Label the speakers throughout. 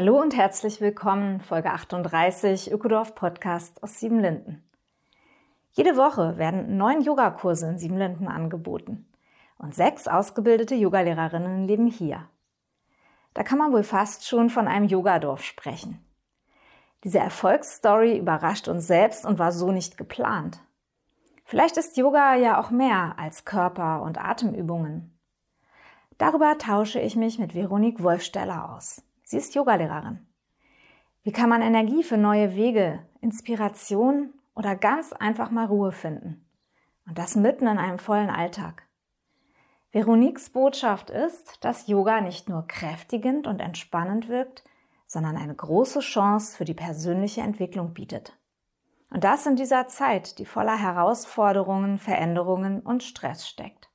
Speaker 1: Hallo und herzlich willkommen, Folge 38 Ökodorf Podcast aus Siebenlinden. Jede Woche werden neun Yogakurse in Siebenlinden angeboten und sechs ausgebildete Yogalehrerinnen leben hier. Da kann man wohl fast schon von einem Yogadorf sprechen. Diese Erfolgsstory überrascht uns selbst und war so nicht geplant. Vielleicht ist Yoga ja auch mehr als Körper- und Atemübungen. Darüber tausche ich mich mit Veronique Wolfsteller aus. Sie ist Yogalehrerin. Wie kann man Energie für neue Wege, Inspiration oder ganz einfach mal Ruhe finden? Und das mitten in einem vollen Alltag. Veroniques Botschaft ist, dass Yoga nicht nur kräftigend und entspannend wirkt, sondern eine große Chance für die persönliche Entwicklung bietet. Und das in dieser Zeit, die voller Herausforderungen, Veränderungen und Stress steckt.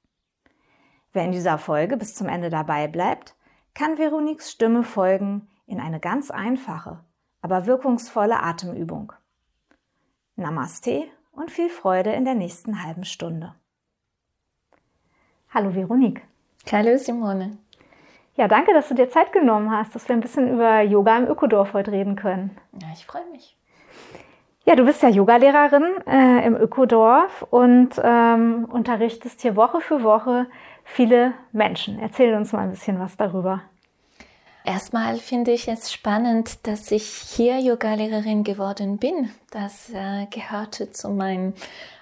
Speaker 1: Wer in dieser Folge bis zum Ende dabei bleibt, kann Veroniques Stimme folgen in eine ganz einfache, aber wirkungsvolle Atemübung. Namaste und viel Freude in der nächsten halben Stunde. Hallo Veronique.
Speaker 2: Hallo Simone.
Speaker 1: Ja, danke, dass du dir Zeit genommen hast, dass wir ein bisschen über Yoga im Ökodorf heute reden können.
Speaker 2: Ja, ich freue mich.
Speaker 1: Ja, du bist ja Yogalehrerin äh, im Ökodorf und ähm, unterrichtest hier Woche für Woche viele Menschen. Erzähl uns mal ein bisschen was darüber.
Speaker 2: Erstmal finde ich es spannend, dass ich hier Yogalehrerin geworden bin. Das äh, gehörte zu meinem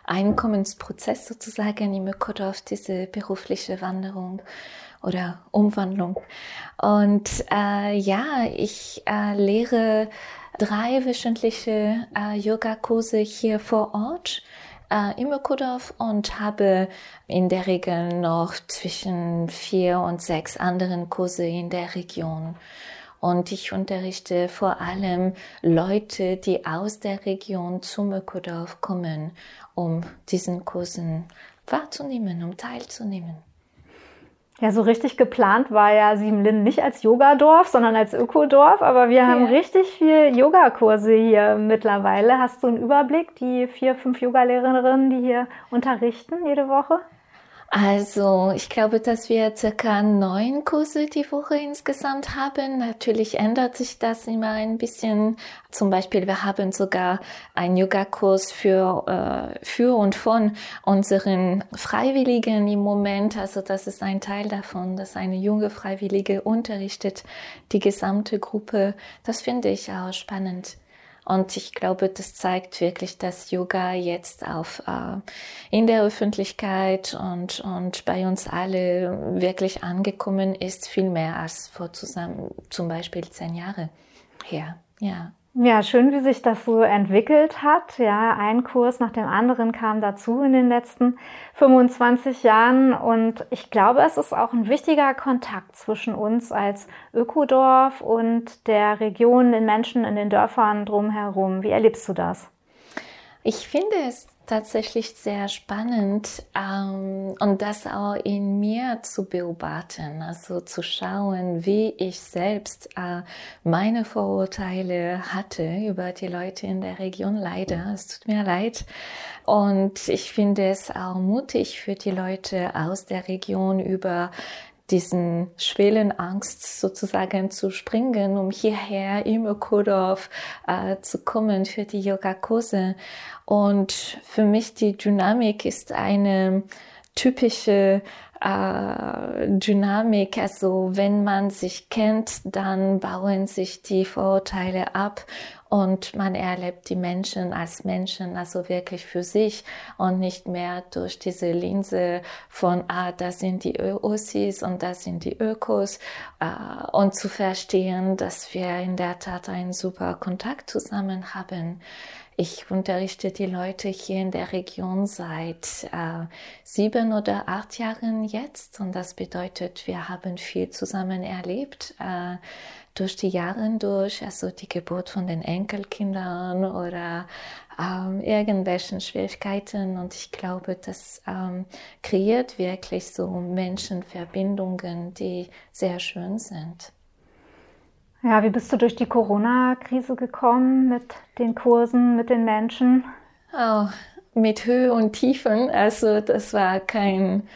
Speaker 2: Einkommensprozess sozusagen im Ökodorf, diese berufliche Wanderung oder Umwandlung. Und äh, ja, ich äh, lehre drei wöchentliche äh, Yogakurse hier vor Ort äh, im Ökodorf und habe in der Regel noch zwischen vier und sechs anderen Kurse in der Region. Und ich unterrichte vor allem Leute, die aus der Region zum Ökodorf kommen, um diesen Kursen wahrzunehmen, um teilzunehmen.
Speaker 1: Ja, so richtig geplant war ja Siebenlinden nicht als Yogadorf, sondern als Ökodorf. Aber wir haben ja. richtig viel Yogakurse hier mittlerweile. Hast du einen Überblick, die vier, fünf Yogalehrerinnen, die hier unterrichten jede Woche?
Speaker 2: Also, ich glaube, dass wir circa neun Kurse die Woche insgesamt haben. Natürlich ändert sich das immer ein bisschen. Zum Beispiel, wir haben sogar einen Yoga-Kurs für, äh, für und von unseren Freiwilligen im Moment. Also, das ist ein Teil davon, dass eine junge Freiwillige unterrichtet die gesamte Gruppe. Das finde ich auch spannend. Und ich glaube, das zeigt wirklich, dass Yoga jetzt auf, äh, in der Öffentlichkeit und, und bei uns alle wirklich angekommen ist, viel mehr als vor zusammen, zum Beispiel zehn Jahre her. Ja.
Speaker 1: Ja, schön, wie sich das so entwickelt hat. Ja, ein Kurs nach dem anderen kam dazu in den letzten 25 Jahren. Und ich glaube, es ist auch ein wichtiger Kontakt zwischen uns als Ökodorf und der Region, den Menschen in den Dörfern drumherum. Wie erlebst du das?
Speaker 2: Ich finde es tatsächlich sehr spannend ähm, und das auch in mir zu beobachten, also zu schauen, wie ich selbst äh, meine Vorurteile hatte über die Leute in der Region. Leider, es tut mir leid. Und ich finde es auch mutig für die Leute aus der Region über diesen Schwelenangst sozusagen zu springen, um hierher im Ökodorf äh, zu kommen für die Yogakurse. Und für mich die Dynamik ist eine typische äh, Dynamik. Also wenn man sich kennt, dann bauen sich die Vorurteile ab und man erlebt die Menschen als Menschen, also wirklich für sich und nicht mehr durch diese Linse von, ah, das sind die Ossis und das sind die Ökos äh, und zu verstehen, dass wir in der Tat einen super Kontakt zusammen haben. Ich unterrichte die Leute hier in der Region seit äh, sieben oder acht Jahren jetzt und das bedeutet, wir haben viel zusammen erlebt. Äh, durch die Jahre durch, also die Geburt von den Enkelkindern oder ähm, irgendwelchen Schwierigkeiten. Und ich glaube, das ähm, kreiert wirklich so Menschenverbindungen, die sehr schön sind.
Speaker 1: Ja, wie bist du durch die Corona-Krise gekommen mit den Kursen, mit den Menschen?
Speaker 2: Oh, mit Höhe und Tiefen. Also das war kein,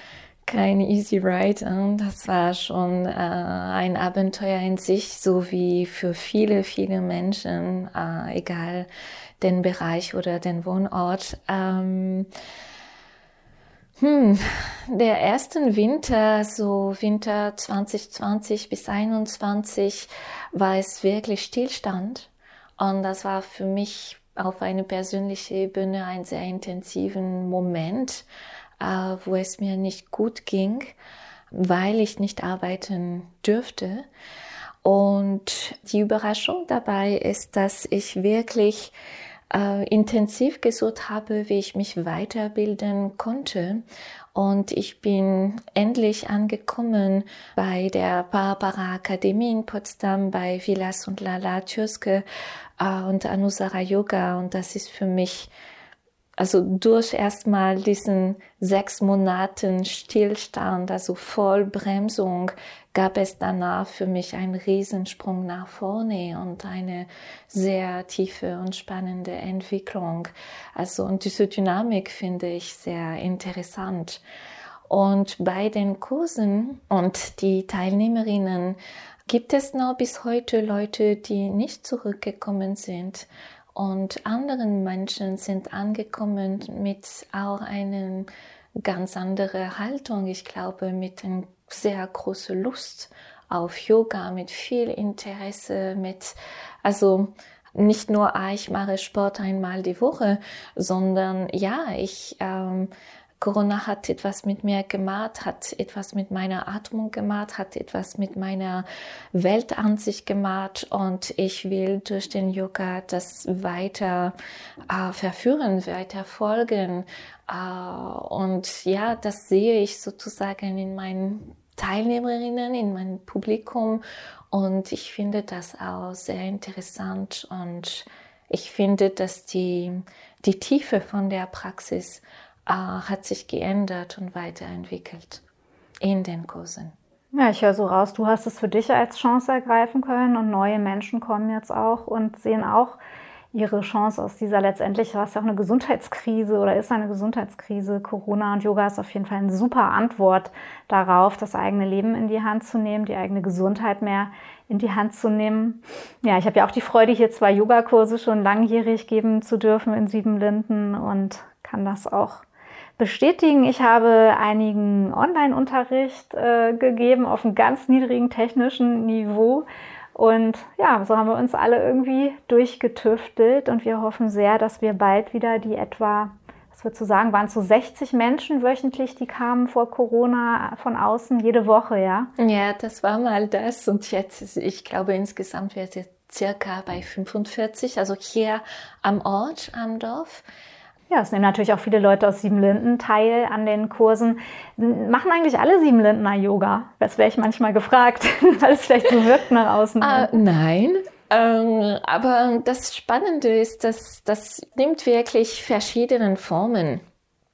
Speaker 2: kein easy ride. Das war schon äh, ein Abenteuer in sich, so wie für viele, viele Menschen, äh, egal den Bereich oder den Wohnort. Ähm, hm, der ersten Winter, so Winter 2020 bis 2021, war es wirklich Stillstand. Und das war für mich auf eine persönliche Ebene ein sehr intensiven Moment, äh, wo es mir nicht gut ging, weil ich nicht arbeiten dürfte. Und die Überraschung dabei ist, dass ich wirklich äh, intensiv gesucht habe, wie ich mich weiterbilden konnte. Und ich bin endlich angekommen bei der Barbara Akademie in Potsdam, bei Vilas und Lala Türske äh, und Anusara Yoga. Und das ist für mich also durch erstmal diesen sechs Monaten Stillstand, also Vollbremsung, gab es danach für mich einen Riesensprung nach vorne und eine sehr tiefe und spannende Entwicklung. Also, und diese Dynamik finde ich sehr interessant. Und bei den Kursen und die Teilnehmerinnen gibt es noch bis heute Leute, die nicht zurückgekommen sind und anderen Menschen sind angekommen mit auch einer ganz anderen Haltung. Ich glaube, mit einer sehr großen Lust auf Yoga, mit viel Interesse, mit, also, nicht nur, ah, ich mache Sport einmal die Woche, sondern ja, ich ähm, Corona hat etwas mit mir gemacht, hat etwas mit meiner Atmung gemacht, hat etwas mit meiner Weltansicht gemacht und ich will durch den Yoga das weiter äh, verführen, weiter folgen. Äh, und ja, das sehe ich sozusagen in meinen Teilnehmerinnen, in meinem Publikum und ich finde das auch sehr interessant und ich finde, dass die, die Tiefe von der Praxis äh, hat sich geändert und weiterentwickelt in den Kursen.
Speaker 1: Ja, ich höre so raus, du hast es für dich als Chance ergreifen können und neue Menschen kommen jetzt auch und sehen auch ihre Chance aus dieser letztendlich, war es ja auch eine Gesundheitskrise oder ist eine Gesundheitskrise. Corona und Yoga ist auf jeden Fall eine super Antwort darauf, das eigene Leben in die Hand zu nehmen, die eigene Gesundheit mehr in die Hand zu nehmen. Ja, ich habe ja auch die Freude, hier zwei Yogakurse schon langjährig geben zu dürfen in Siebenlinden und kann das auch bestätigen. Ich habe einigen Online-Unterricht äh, gegeben auf einem ganz niedrigen technischen Niveau. Und ja, so haben wir uns alle irgendwie durchgetüftelt und wir hoffen sehr, dass wir bald wieder die etwa, was würdest du sagen, waren so 60 Menschen wöchentlich, die kamen vor Corona von außen jede Woche, ja?
Speaker 2: Ja, das war mal das und jetzt, ich glaube insgesamt wird es circa bei 45, also hier am Ort, am Dorf.
Speaker 1: Ja, es nehmen natürlich auch viele Leute aus Siebenlinden teil an den Kursen. Machen eigentlich alle Siebenlindener Yoga? Das wäre ich manchmal gefragt, weil es vielleicht so wirkt nach außen.
Speaker 2: Uh, nein, ähm, aber das Spannende ist, dass das nimmt wirklich verschiedene Formen.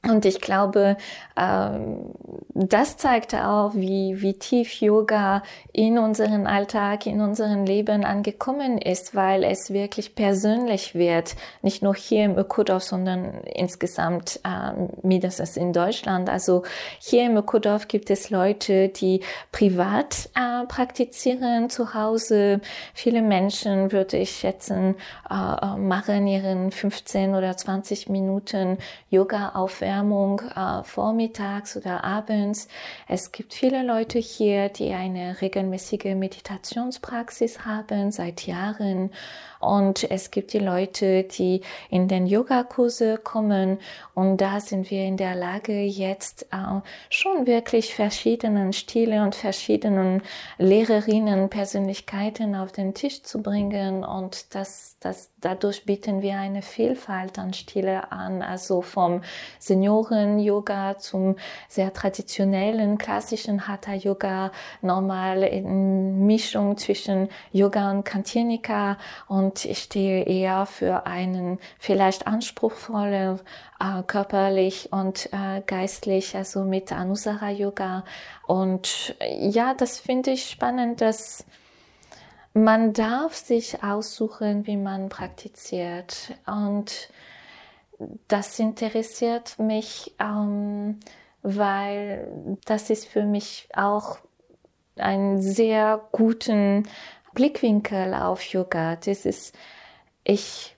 Speaker 2: Und ich glaube, ähm, das zeigt auch, wie, wie tief Yoga in unseren Alltag, in unserem Leben angekommen ist, weil es wirklich persönlich wird. Nicht nur hier im Ökodorf, sondern insgesamt ähm, mindestens in Deutschland. Also hier im Ökodorf gibt es Leute, die privat äh, praktizieren zu Hause. Viele Menschen, würde ich schätzen, äh, machen ihren 15 oder 20 Minuten Yoga-Aufwärmung Erwärmung äh, vormittags oder abends. Es gibt viele Leute hier, die eine regelmäßige Meditationspraxis haben seit Jahren. Und es gibt die Leute, die in den Yogakurse kommen und da sind wir in der Lage, jetzt äh, schon wirklich verschiedenen Stile und verschiedenen Lehrerinnen, Persönlichkeiten auf den Tisch zu bringen und das, das, dadurch bieten wir eine Vielfalt an Stile an, also vom Senioren-Yoga zum sehr traditionellen, klassischen Hatha-Yoga, nochmal in Mischung zwischen Yoga und Kantinika und ich stehe eher für einen vielleicht anspruchsvollen äh, körperlich und äh, geistlich, also mit Anusara Yoga. Und ja, das finde ich spannend, dass man darf sich aussuchen, wie man praktiziert. Und das interessiert mich, ähm, weil das ist für mich auch einen sehr guten Blickwinkel auf Yoga. Das ist, ich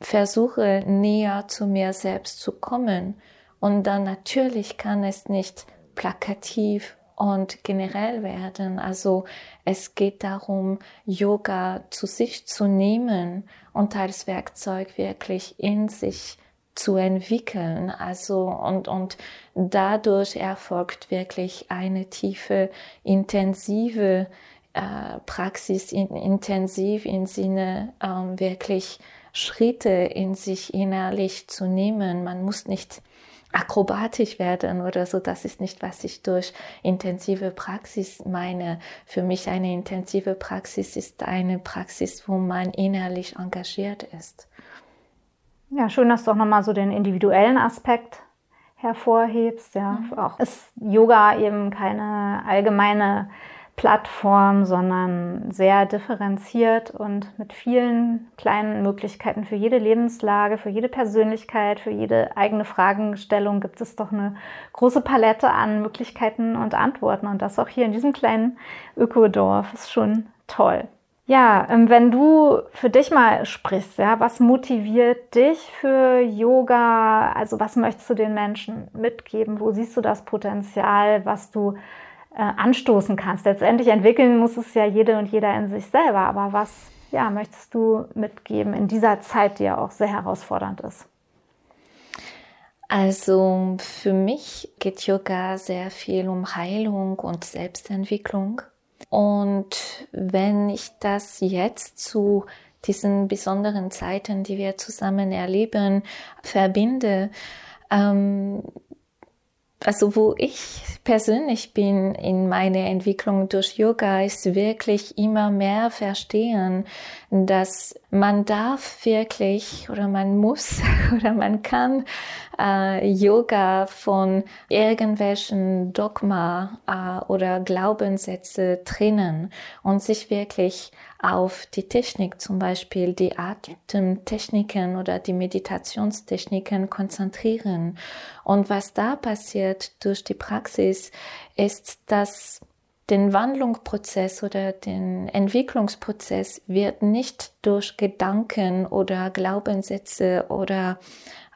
Speaker 2: versuche näher zu mir selbst zu kommen. Und dann natürlich kann es nicht plakativ und generell werden. Also es geht darum, Yoga zu sich zu nehmen und als Werkzeug wirklich in sich zu entwickeln. Also und, und dadurch erfolgt wirklich eine tiefe, intensive äh, Praxis, in, intensiv im Sinne ähm, wirklich Schritte in sich innerlich zu nehmen. Man muss nicht akrobatisch werden oder so. Das ist nicht, was ich durch intensive Praxis meine. Für mich eine intensive Praxis ist eine Praxis, wo man innerlich engagiert ist.
Speaker 1: Ja, schön, dass du auch nochmal so den individuellen Aspekt hervorhebst. Ja, mhm. auch ist Yoga eben keine allgemeine Plattform, sondern sehr differenziert und mit vielen kleinen Möglichkeiten für jede Lebenslage, für jede Persönlichkeit, für jede eigene Fragestellung gibt es doch eine große Palette an Möglichkeiten und Antworten. Und das auch hier in diesem kleinen Ökodorf ist schon toll. Ja, ähm, wenn du für dich mal sprichst, ja, was motiviert dich für Yoga? Also was möchtest du den Menschen mitgeben? Wo siehst du das Potenzial, was du anstoßen kannst. Letztendlich entwickeln muss es ja jede und jeder in sich selber. Aber was ja, möchtest du mitgeben in dieser Zeit, die ja auch sehr herausfordernd ist?
Speaker 2: Also für mich geht Yoga sehr viel um Heilung und Selbstentwicklung. Und wenn ich das jetzt zu diesen besonderen Zeiten, die wir zusammen erleben, verbinde, ähm, also wo ich persönlich bin in meiner Entwicklung durch Yoga, ist wirklich immer mehr verstehen, dass man darf wirklich oder man muss oder man kann äh, Yoga von irgendwelchen Dogma äh, oder Glaubenssätze trennen und sich wirklich auf die Technik, zum Beispiel die Atemtechniken oder die Meditationstechniken konzentrieren. Und was da passiert durch die Praxis, ist, dass den Wandlungsprozess oder den Entwicklungsprozess wird nicht durch Gedanken oder Glaubenssätze oder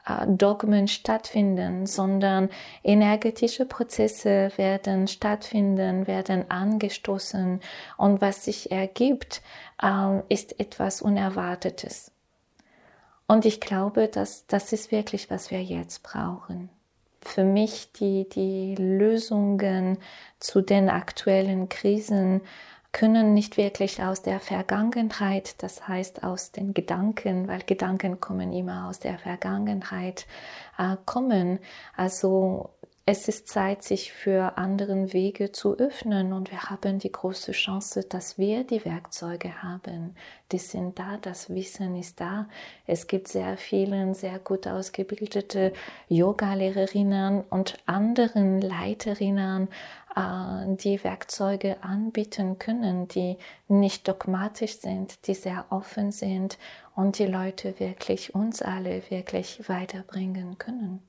Speaker 2: äh, Dogmen stattfinden, sondern energetische Prozesse werden stattfinden, werden angestoßen und was sich ergibt, ähm, ist etwas Unerwartetes. Und ich glaube, dass das ist wirklich, was wir jetzt brauchen. Für mich die, die Lösungen zu den aktuellen Krisen können nicht wirklich aus der Vergangenheit, das heißt aus den Gedanken, weil Gedanken kommen immer aus der Vergangenheit, äh, kommen. Also es ist Zeit, sich für anderen Wege zu öffnen und wir haben die große Chance, dass wir die Werkzeuge haben. Die sind da, das Wissen ist da. Es gibt sehr viele sehr gut ausgebildete Yoga-Lehrerinnen und anderen Leiterinnen, äh, die Werkzeuge anbieten können, die nicht dogmatisch sind, die sehr offen sind und die Leute wirklich, uns alle wirklich weiterbringen können.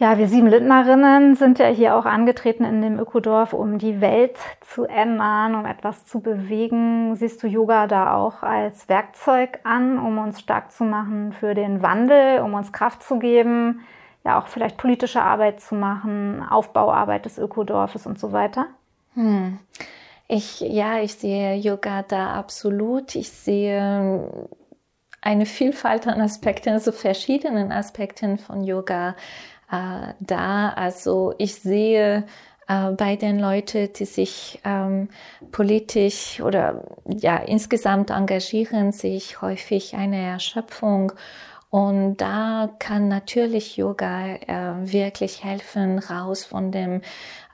Speaker 1: Ja, wir sieben Lindnerinnen sind ja hier auch angetreten in dem Ökodorf, um die Welt zu ändern, um etwas zu bewegen. Siehst du Yoga da auch als Werkzeug an, um uns stark zu machen für den Wandel, um uns Kraft zu geben, ja auch vielleicht politische Arbeit zu machen, Aufbauarbeit des Ökodorfes und so weiter?
Speaker 2: Hm. Ich, ja, ich sehe Yoga da absolut. Ich sehe eine Vielfalt an Aspekten, also verschiedenen Aspekten von Yoga äh, da. Also ich sehe äh, bei den Leuten, die sich ähm, politisch oder ja insgesamt engagieren, sehe ich häufig eine Erschöpfung. Und da kann natürlich Yoga äh, wirklich helfen, raus von dem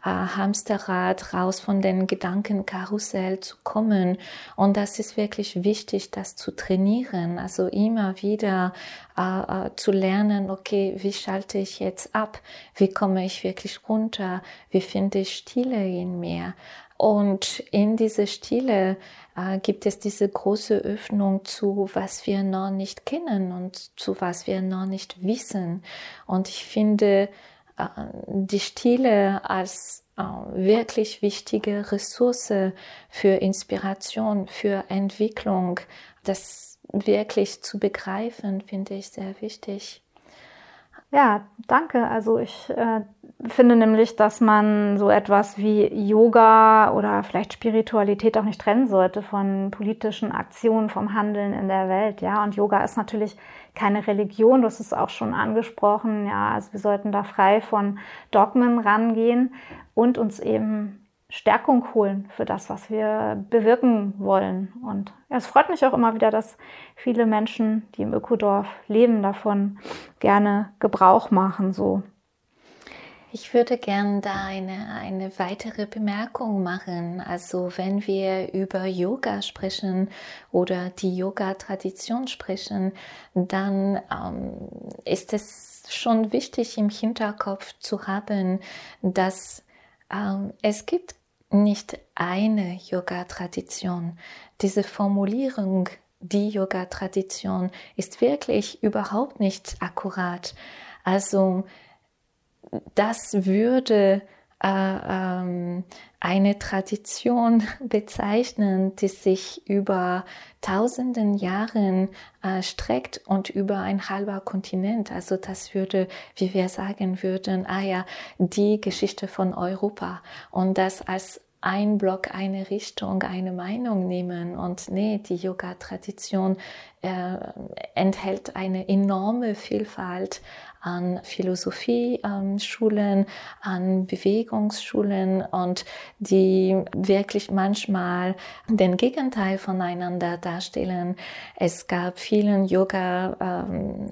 Speaker 2: äh, Hamsterrad, raus von den Gedankenkarussell zu kommen. Und das ist wirklich wichtig, das zu trainieren. Also immer wieder äh, äh, zu lernen, okay, wie schalte ich jetzt ab? Wie komme ich wirklich runter? Wie finde ich Stille in mir? Und in diese Stille äh, gibt es diese große Öffnung zu, was wir noch nicht kennen und zu was wir noch nicht wissen. Und ich finde, die Stille als äh, wirklich wichtige Ressource für Inspiration, für Entwicklung, das wirklich zu begreifen, finde ich sehr wichtig.
Speaker 1: Ja, danke. Also ich äh, finde nämlich, dass man so etwas wie Yoga oder vielleicht Spiritualität auch nicht trennen sollte von politischen Aktionen, vom Handeln in der Welt. Ja, und Yoga ist natürlich keine Religion, hast es auch schon angesprochen. Ja, also wir sollten da frei von Dogmen rangehen und uns eben Stärkung holen für das, was wir bewirken wollen. Und es freut mich auch immer wieder, dass viele Menschen, die im Ökodorf leben, davon gerne Gebrauch machen. So.
Speaker 2: Ich würde gerne da eine, eine weitere Bemerkung machen. Also wenn wir über Yoga sprechen oder die Yoga-Tradition sprechen, dann ähm, ist es schon wichtig im Hinterkopf zu haben, dass ähm, es gibt nicht eine Yoga-Tradition. Diese Formulierung, die Yoga-Tradition, ist wirklich überhaupt nicht akkurat. Also das würde eine Tradition bezeichnen, die sich über tausenden Jahren äh, streckt und über ein halber Kontinent. Also das würde, wie wir sagen würden, ah ja, die Geschichte von Europa und das als ein Block, eine Richtung, eine Meinung nehmen. Und nee, die Yoga-Tradition äh, enthält eine enorme Vielfalt an Philosophieschulen, ähm, an Bewegungsschulen und die wirklich manchmal den Gegenteil voneinander darstellen. Es gab vielen Yoga-Schulen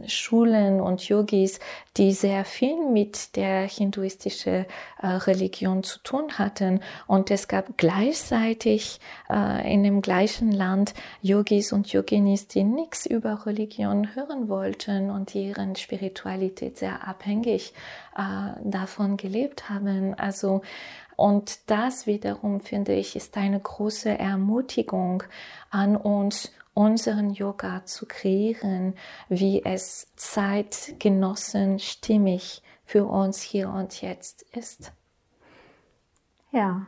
Speaker 2: ähm, und Yogis, die sehr viel mit der hinduistischen äh, Religion zu tun hatten. Und es gab gleichzeitig äh, in dem gleichen Land Yogis und Yoginis, die nichts über Religion hören wollten und ihren Spiritualität sehr abhängig äh, davon gelebt haben. Also und das wiederum finde ich ist eine große Ermutigung an uns, unseren Yoga zu kreieren, wie es zeitgenossen stimmig für uns hier und jetzt ist.
Speaker 1: Ja,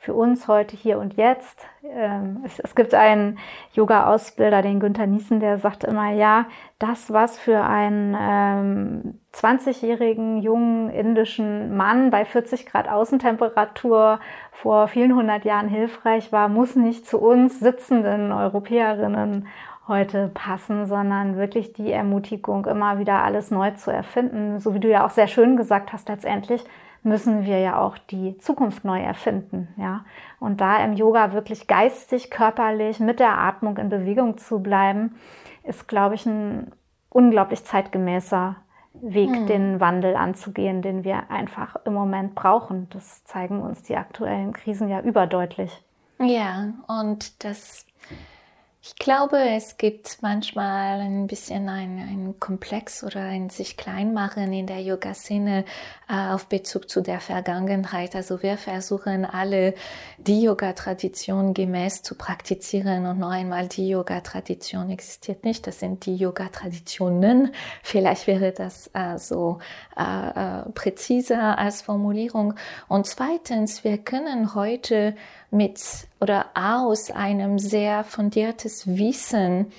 Speaker 1: für uns heute, hier und jetzt. Ähm, es, gibt einen Yoga-Ausbilder, den Günther Niesen, der sagt immer, ja, das, was für einen ähm, 20-jährigen jungen indischen Mann bei 40 Grad Außentemperatur vor vielen hundert Jahren hilfreich war, muss nicht zu uns sitzenden Europäerinnen heute passen, sondern wirklich die Ermutigung, immer wieder alles neu zu erfinden. So wie du ja auch sehr schön gesagt hast, letztendlich müssen wir ja auch die Zukunft neu erfinden, ja. Und da im Yoga wirklich geistig, körperlich mit der Atmung in Bewegung zu bleiben, ist, glaube ich, ein unglaublich zeitgemäßer Weg, hm. den Wandel anzugehen, den wir einfach im Moment brauchen. Das zeigen uns die aktuellen Krisen ja überdeutlich.
Speaker 2: Ja, und das ich glaube, es gibt manchmal ein bisschen ein, ein Komplex oder ein sich kleinmachen in der Yoga-Szene äh, auf Bezug zu der Vergangenheit. Also wir versuchen alle die Yoga-Tradition gemäß zu praktizieren und noch einmal die Yoga-Tradition existiert nicht. Das sind die Yoga-Traditionen. Vielleicht wäre das äh, so äh, äh präziser als Formulierung. Und zweitens, wir können heute mit oder aus einem sehr fundiertes Wissen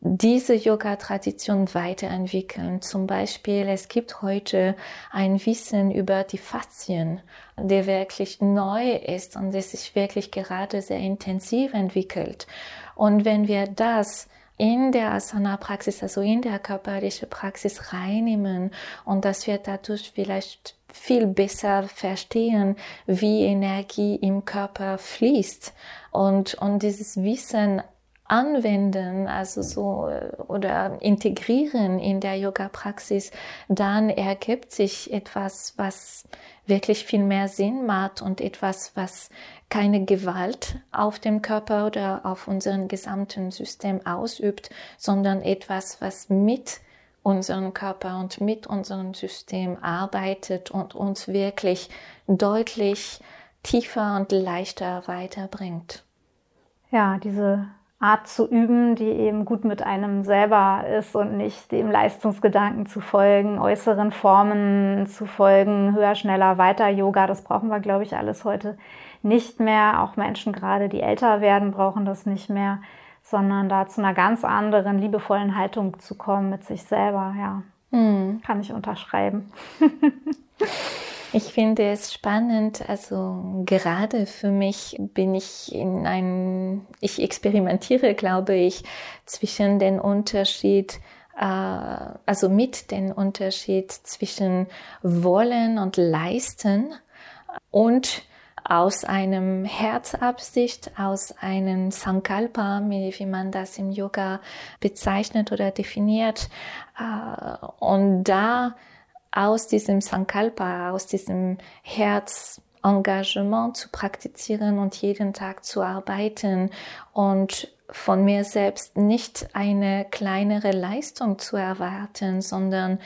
Speaker 2: diese Yoga-Tradition weiterentwickeln. Zum Beispiel, es gibt heute ein Wissen über die Faszien, der wirklich neu ist und das sich wirklich gerade sehr intensiv entwickelt. Und wenn wir das in der Asana-Praxis, also in der körperlichen Praxis reinnehmen und dass wir dadurch vielleicht viel besser verstehen, wie Energie im Körper fließt. Und, und dieses Wissen anwenden, also so oder integrieren in der Yoga-Praxis, dann ergibt sich etwas, was wirklich viel mehr Sinn macht und etwas, was keine Gewalt auf dem Körper oder auf unserem gesamten System ausübt, sondern etwas, was mit unserem Körper und mit unserem System arbeitet und uns wirklich deutlich tiefer und leichter weiterbringt.
Speaker 1: Ja, diese Art zu üben, die eben gut mit einem selber ist und nicht dem Leistungsgedanken zu folgen, äußeren Formen zu folgen, höher, schneller, weiter Yoga, das brauchen wir, glaube ich, alles heute nicht mehr. Auch Menschen gerade, die älter werden, brauchen das nicht mehr, sondern da zu einer ganz anderen, liebevollen Haltung zu kommen mit sich selber, ja. Hm. Kann ich unterschreiben.
Speaker 2: Ich finde es spannend, also gerade für mich bin ich in ein, ich experimentiere, glaube ich, zwischen den Unterschied, äh, also mit den Unterschied zwischen wollen und leisten und aus einem Herzabsicht, aus einem Sankalpa, wie man das im Yoga bezeichnet oder definiert. Äh, und da aus diesem Sankalpa, aus diesem Herzengagement zu praktizieren und jeden Tag zu arbeiten und von mir selbst nicht eine kleinere Leistung zu erwarten, sondern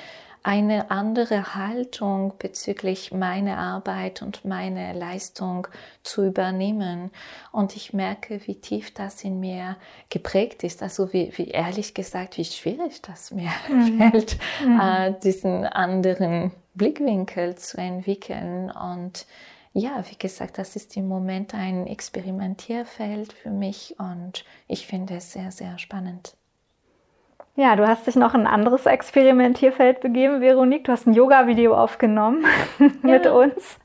Speaker 2: eine andere Haltung bezüglich meiner Arbeit und meiner Leistung zu übernehmen. Und ich merke, wie tief das in mir geprägt ist. Also wie, wie ehrlich gesagt, wie schwierig das mir mhm. fällt, mhm. Äh, diesen anderen Blickwinkel zu entwickeln. Und ja, wie gesagt, das ist im Moment ein Experimentierfeld für mich und ich finde es sehr, sehr spannend.
Speaker 1: Ja, du hast dich noch ein anderes Experimentierfeld begeben, Veronique. Du hast ein Yoga-Video aufgenommen mit ja. uns.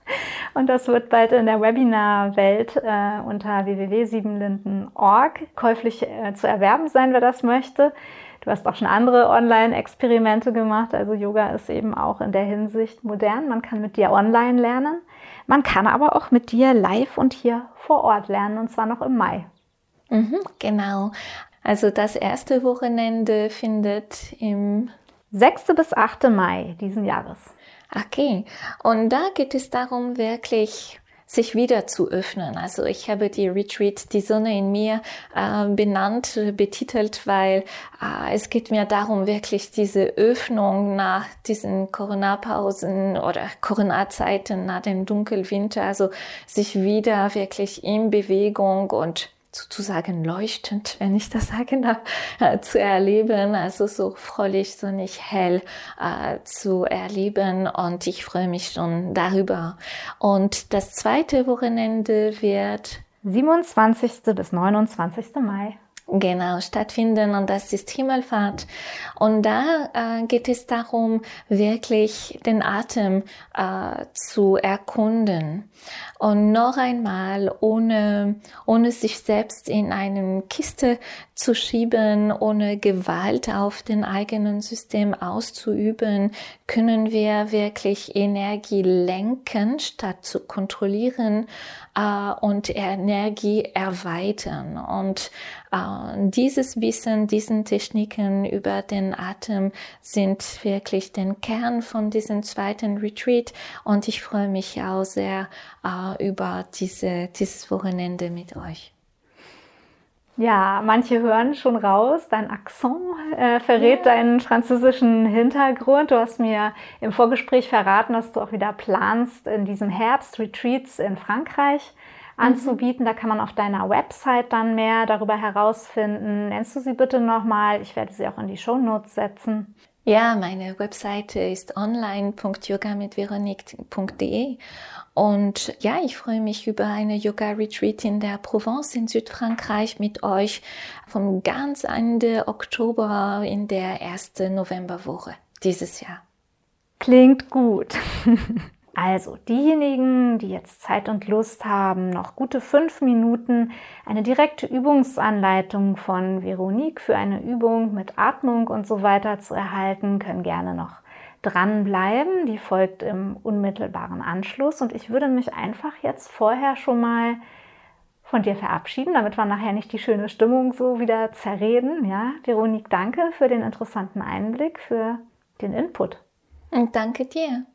Speaker 1: Und das wird bald in der Webinar-Welt äh, unter www.siebenlinden.org käuflich äh, zu erwerben sein, wer das möchte. Du hast auch schon andere Online-Experimente gemacht. Also Yoga ist eben auch in der Hinsicht modern. Man kann mit dir online lernen. Man kann aber auch mit dir live und hier vor Ort lernen, und zwar noch im Mai.
Speaker 2: Mhm, genau. Also das erste Wochenende findet im
Speaker 1: 6. bis 8. Mai diesen Jahres.
Speaker 2: Okay, und da geht es darum, wirklich sich wieder zu öffnen. Also ich habe die Retreat Die Sonne in mir äh, benannt, betitelt, weil äh, es geht mir darum, wirklich diese Öffnung nach diesen Corona-Pausen oder Corona-Zeiten, nach dem Dunkelwinter, also sich wieder wirklich in Bewegung und sozusagen leuchtend, wenn ich das sagen darf, äh, zu erleben, also so fröhlich, so nicht hell äh, zu erleben und ich freue mich schon darüber. Und das zweite Wochenende wird
Speaker 1: 27. bis 29. Mai
Speaker 2: genau stattfinden und das ist Himmelfahrt. Und da äh, geht es darum, wirklich den Atem äh, zu erkunden und noch einmal ohne ohne sich selbst in eine Kiste zu schieben, ohne Gewalt auf den eigenen System auszuüben, können wir wirklich Energie lenken statt zu kontrollieren äh, und Energie erweitern. Und äh, dieses Wissen, diesen Techniken über den Atem sind wirklich den Kern von diesem zweiten Retreat. Und ich freue mich auch sehr äh, über diese, dieses Wochenende mit euch.
Speaker 1: Ja, manche hören schon raus, dein Akzent äh, verrät ja. deinen französischen Hintergrund. Du hast mir im Vorgespräch verraten, dass du auch wieder planst, in diesem Herbst Retreats in Frankreich anzubieten. Mhm. Da kann man auf deiner Website dann mehr darüber herausfinden. Nennst du sie bitte nochmal? Ich werde sie auch in die Show Notes setzen.
Speaker 2: Ja, meine Webseite ist online.yoga mit veronique.de und ja, ich freue mich über eine Yoga Retreat in der Provence in Südfrankreich mit euch vom ganz Ende Oktober in der ersten Novemberwoche dieses Jahr.
Speaker 1: Klingt gut. Also diejenigen, die jetzt Zeit und Lust haben, noch gute fünf Minuten eine direkte Übungsanleitung von Veronique für eine Übung mit Atmung und so weiter zu erhalten, können gerne noch dranbleiben. Die folgt im unmittelbaren Anschluss und ich würde mich einfach jetzt vorher schon mal von dir verabschieden, damit wir nachher nicht die schöne Stimmung so wieder zerreden. Ja, Veronique, danke für den interessanten Einblick, für den Input.
Speaker 2: Und danke dir.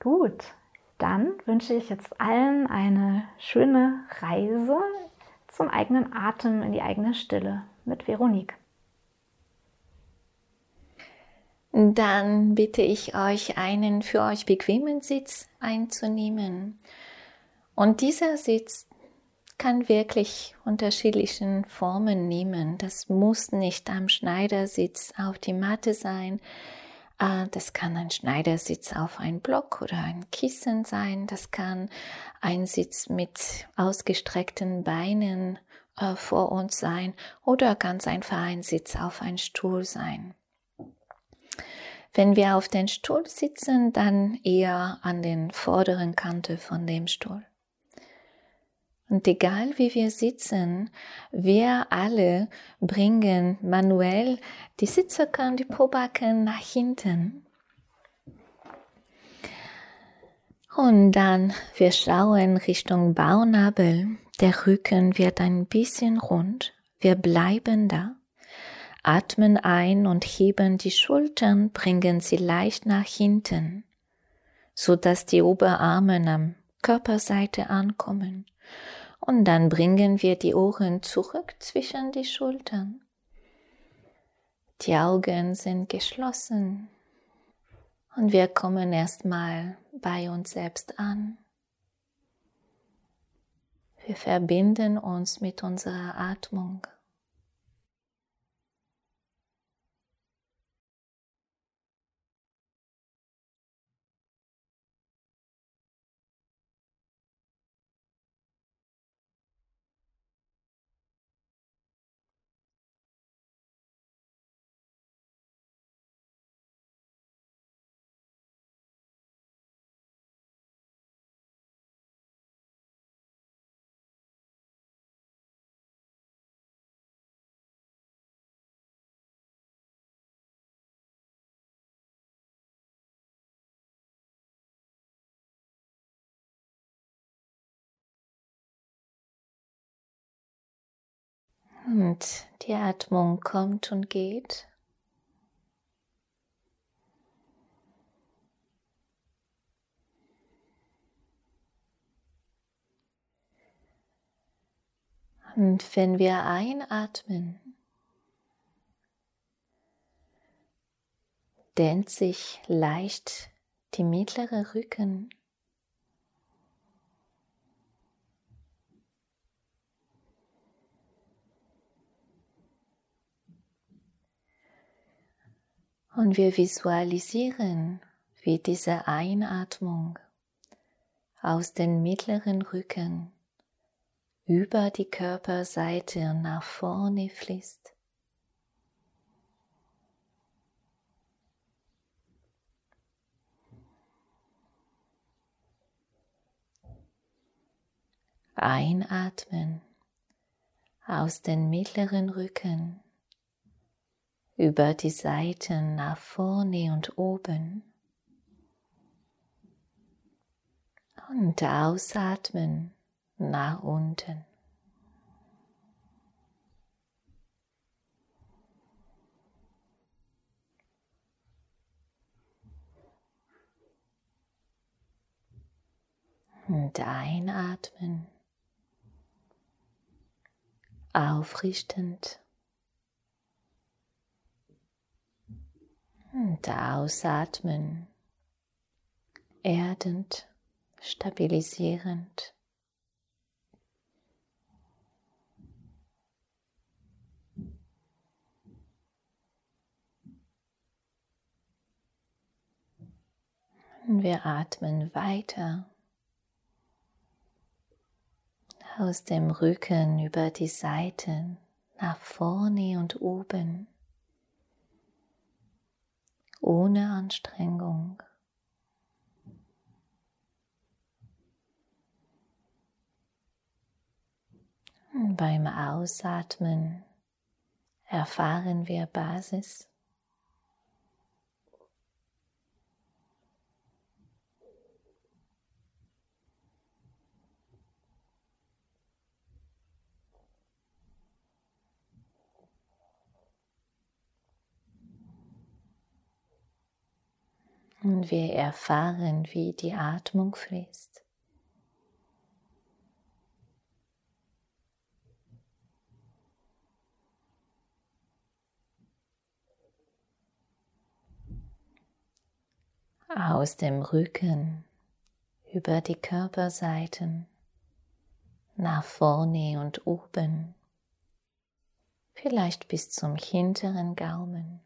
Speaker 1: Gut, dann wünsche ich jetzt allen eine schöne Reise zum eigenen Atem in die eigene Stille mit Veronique.
Speaker 2: Dann bitte ich euch, einen für euch bequemen Sitz einzunehmen. Und dieser Sitz kann wirklich unterschiedlichen Formen nehmen. Das muss nicht am Schneidersitz auf die Matte sein. Ah, das kann ein Schneidersitz auf ein Block oder ein Kissen sein. Das kann ein Sitz mit ausgestreckten Beinen äh, vor uns sein oder ganz einfach ein Sitz auf ein Stuhl sein. Wenn wir auf den Stuhl sitzen, dann eher an den vorderen Kante von dem Stuhl. Und egal wie wir sitzen, wir alle bringen manuell die Sitzhöcker die Pobacken nach hinten. Und dann wir schauen Richtung Bauchnabel. Der Rücken wird ein bisschen rund. Wir bleiben da. Atmen ein und heben die Schultern, bringen sie leicht nach hinten, so dass die Oberarme am Körperseite ankommen. Und dann bringen wir die Ohren zurück zwischen die Schultern. Die Augen sind geschlossen und wir kommen erstmal bei uns selbst an. Wir verbinden uns mit unserer Atmung. Und die Atmung kommt und geht. Und wenn wir einatmen, dehnt sich leicht die mittlere Rücken Und wir visualisieren, wie diese Einatmung aus den mittleren Rücken über die Körperseite nach vorne fließt. Einatmen aus den mittleren Rücken über die Seiten nach vorne und oben. Und ausatmen nach unten. Und einatmen, aufrichtend. und ausatmen, erdend, stabilisierend. Und wir atmen weiter aus dem Rücken über die Seiten nach vorne und oben ohne Anstrengung. Beim Ausatmen erfahren wir Basis. Und wir erfahren, wie die Atmung fließt. Aus dem Rücken über die Körperseiten nach vorne und oben, vielleicht bis zum hinteren Gaumen.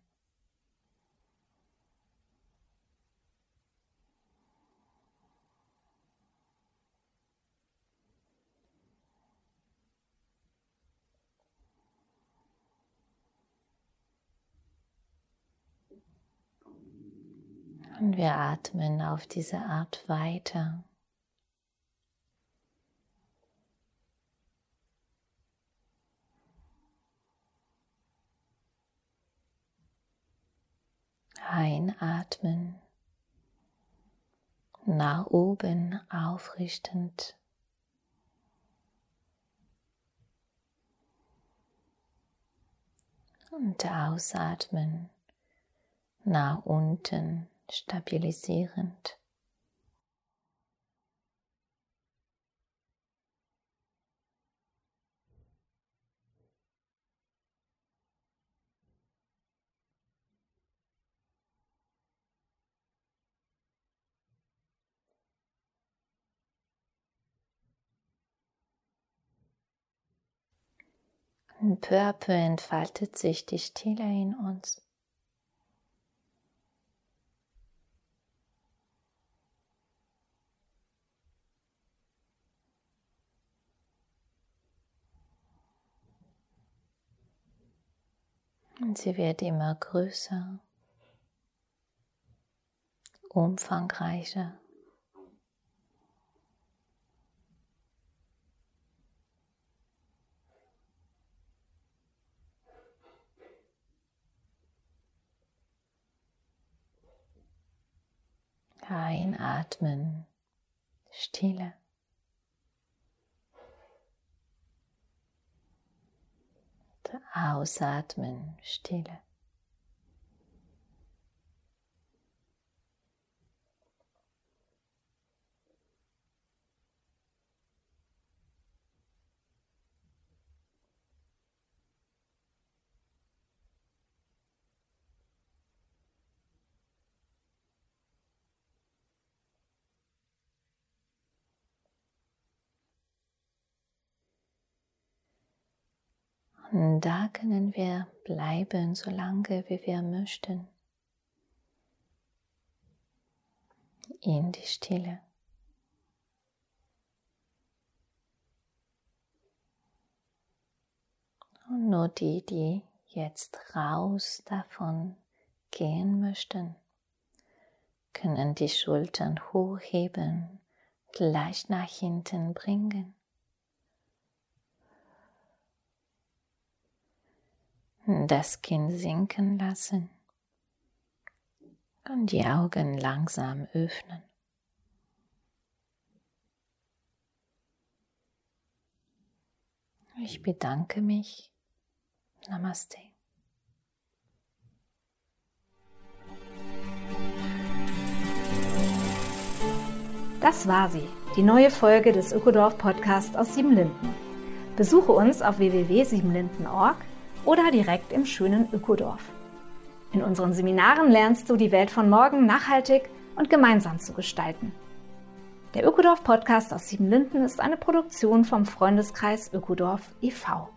Speaker 2: Und wir atmen auf diese Art weiter. Einatmen, nach oben aufrichtend. Und ausatmen, nach unten stabilisierend. Peu à peu entfaltet sich die Stille in uns. Und sie wird immer größer, umfangreicher. Einatmen, Stille. Ausatmen, Stille. Da können wir bleiben, so lange wie wir möchten. In die Stille. Und nur die, die jetzt raus davon gehen möchten, können die Schultern hochheben, gleich nach hinten bringen. Das Kinn sinken lassen und die Augen langsam öffnen. Ich bedanke mich. Namaste.
Speaker 1: Das war sie, die neue Folge des Ökodorf Podcasts aus Siebenlinden. Besuche uns auf www.siebenlinden.org oder direkt im schönen Ökodorf. In unseren Seminaren lernst du die Welt von morgen nachhaltig und gemeinsam zu gestalten. Der Ökodorf Podcast aus Siebenlinden ist eine Produktion vom Freundeskreis Ökodorf e.V.